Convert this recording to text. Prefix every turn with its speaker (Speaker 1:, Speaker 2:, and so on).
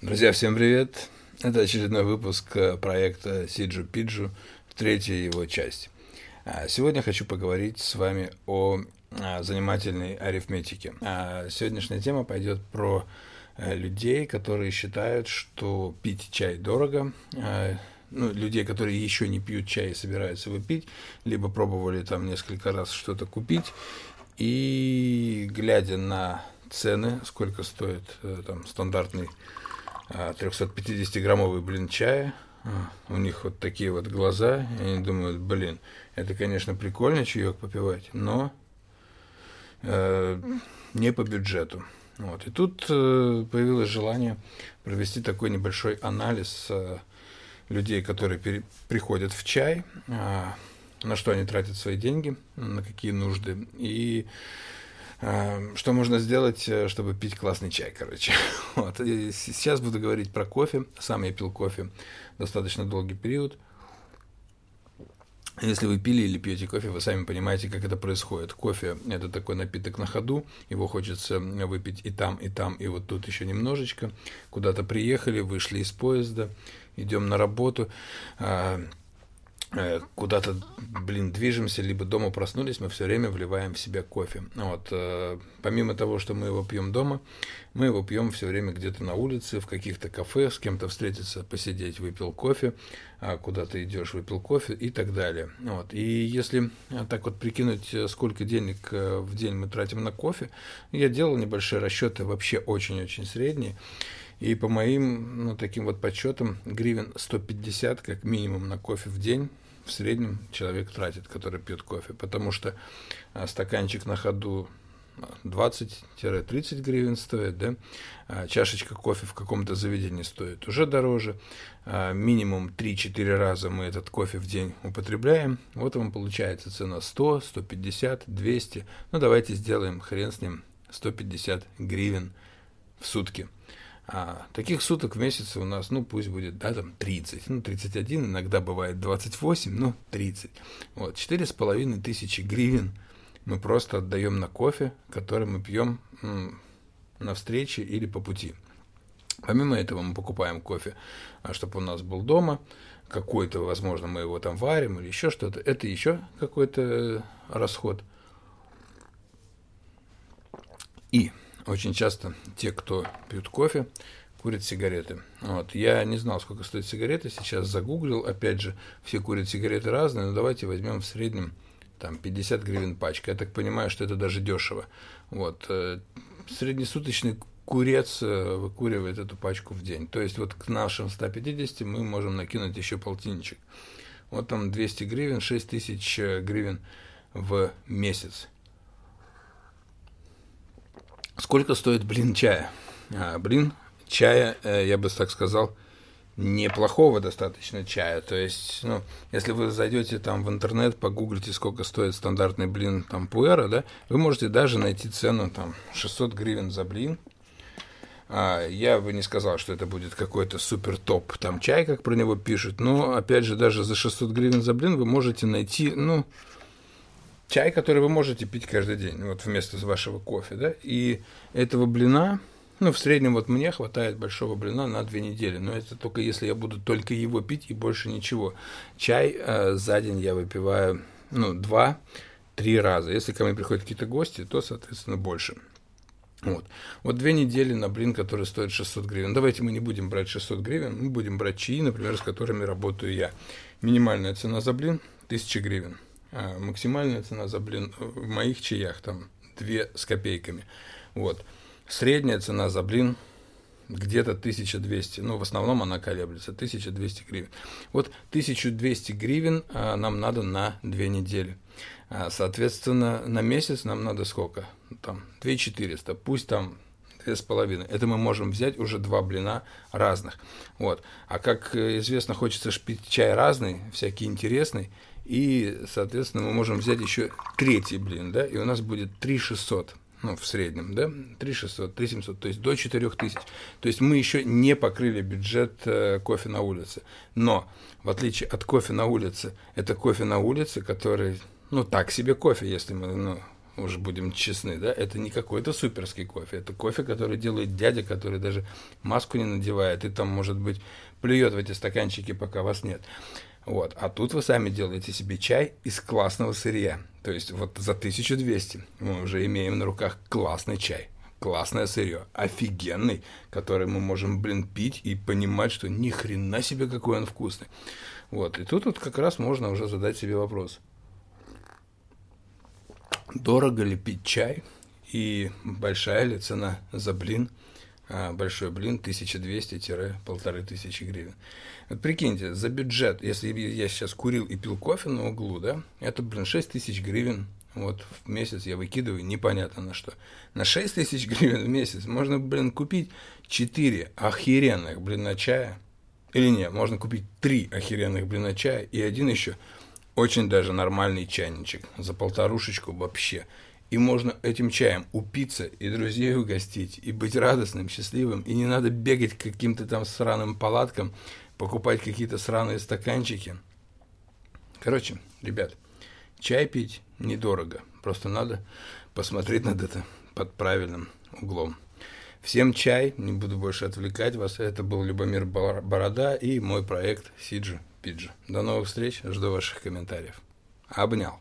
Speaker 1: Друзья, всем привет! Это очередной выпуск э, проекта Сиджу Пиджу, третья его часть. А, сегодня хочу поговорить с вами о а, занимательной арифметике. А, сегодняшняя тема пойдет про э, людей, которые считают, что пить чай дорого, ну, людей, которые еще не пьют чай и собираются его пить, либо пробовали там несколько раз что-то купить, и глядя на цены, сколько стоит э, там стандартный 350-граммовый блин чая. А, у них вот такие вот глаза, и они думают, блин, это, конечно, прикольно чаек попивать, но э, не по бюджету. Вот. И тут э, появилось желание провести такой небольшой анализ э, людей, которые пере, приходят в чай, э, на что они тратят свои деньги, на какие нужды, и что можно сделать, э, чтобы пить классный чай, короче. Вот. Сейчас буду говорить про кофе. Сам я пил кофе достаточно долгий период. Если вы пили или пьете кофе, вы сами понимаете, как это происходит. Кофе – это такой напиток на ходу, его хочется выпить и там, и там, и вот тут еще немножечко. Куда-то приехали, вышли из поезда, идем на работу, а, куда-то, блин, движемся, либо дома проснулись, мы все время вливаем в себя кофе. Вот, э, помимо того, что мы его пьем дома, мы его пьем все время где-то на улице, в каких-то кафе, с кем-то встретиться, посидеть, выпил кофе, а куда-то идешь, выпил кофе и так далее. Вот. И если э, так вот прикинуть, сколько денег в день мы тратим на кофе, я делал небольшие расчеты, вообще очень-очень средние. И по моим ну, таким вот подсчетам, гривен 150 как минимум на кофе в день в среднем человек тратит, который пьет кофе. Потому что а, стаканчик на ходу 20-30 гривен стоит, да, а чашечка кофе в каком-то заведении стоит уже дороже, а минимум 3-4 раза мы этот кофе в день употребляем, вот вам получается цена 100, 150, 200, ну давайте сделаем хрен с ним 150 гривен в сутки. А таких суток в месяц у нас, ну, пусть будет, да, там 30, ну, 31, иногда бывает 28, ну, 30. Вот, четыре с половиной тысячи гривен мы просто отдаем на кофе, который мы пьем м, на встрече или по пути. Помимо этого мы покупаем кофе, а, чтобы у нас был дома, какой-то, возможно, мы его там варим или еще что-то. Это еще какой-то э, расход. И очень часто те, кто пьют кофе, курят сигареты. Вот. Я не знал, сколько стоит сигареты, сейчас загуглил, опять же, все курят сигареты разные, но давайте возьмем в среднем там 50 гривен пачка. Я так понимаю, что это даже дешево. Вот. Э, среднесуточный курец э, выкуривает эту пачку в день. То есть вот к нашим 150 мы можем накинуть еще полтинничек. Вот там 200 гривен, 6 тысяч э, гривен в месяц. Сколько стоит блин чая? А, блин чая, э, я бы так сказал, неплохого достаточно чая. То есть, ну, если вы зайдете там в интернет, погуглите, сколько стоит стандартный блин там пуэра, да, вы можете даже найти цену там 600 гривен за блин. А, я бы не сказал, что это будет какой-то супер топ там чай, как про него пишут, но, опять же, даже за 600 гривен за блин вы можете найти, ну, чай, который вы можете пить каждый день, вот вместо вашего кофе, да, и этого блина, ну, в среднем вот мне хватает большого блина на две недели, но это только если я буду только его пить и больше ничего. Чай э, за день я выпиваю, ну, два-три раза. Если ко мне приходят какие-то гости, то, соответственно, больше. Вот. вот две недели на блин, который стоит 600 гривен. Давайте мы не будем брать 600 гривен, мы будем брать чаи, например, с которыми работаю я. Минимальная цена за блин – 1000 гривен. А максимальная цена за блин в моих чаях там 2 с копейками. Вот. Средняя цена за блин где-то 1200, ну, в основном она колеблется, 1200 гривен. Вот 1200 гривен а, нам надо на 2 недели. А, соответственно, на месяц нам надо сколько? Там 2400, пусть там две с половиной. Это мы можем взять уже два блина разных. Вот. А как известно, хочется пить чай разный, всякий интересный, и, соответственно, мы можем взять еще третий блин, да, и у нас будет 3600 ну, в среднем, да, 3600, 3700, то есть до 4000. То есть мы еще не покрыли бюджет э, кофе на улице. Но, в отличие от кофе на улице, это кофе на улице, который, ну, так себе кофе, если мы, ну, уже будем честны, да, это не какой-то суперский кофе, это кофе, который делает дядя, который даже маску не надевает, и там, может быть, плюет в эти стаканчики, пока вас нет. Вот. А тут вы сами делаете себе чай из классного сырья. То есть вот за 1200 мы уже имеем на руках классный чай. Классное сырье, офигенный, который мы можем, блин, пить и понимать, что ни хрена себе какой он вкусный. Вот, и тут вот как раз можно уже задать себе вопрос. Дорого ли пить чай и большая ли цена за блин – а, большой блин 1200-1500 гривен. Вот прикиньте, за бюджет, если я сейчас курил и пил кофе на углу, да, это, блин, 6 тысяч гривен вот в месяц я выкидываю непонятно на что. На 6 тысяч гривен в месяц можно, блин, купить 4 охеренных, блин, на чая. Или нет, можно купить 3 охеренных, блин, на чая и один еще очень даже нормальный чайничек за полторушечку вообще. И можно этим чаем упиться и друзей угостить, и быть радостным, счастливым. И не надо бегать к каким-то там сраным палаткам, покупать какие-то сраные стаканчики. Короче, ребят, чай пить недорого. Просто надо посмотреть над это под правильным углом. Всем чай, не буду больше отвлекать вас. Это был Любомир Борода и мой проект Сиджи Пиджи. До новых встреч, жду ваших комментариев. Обнял.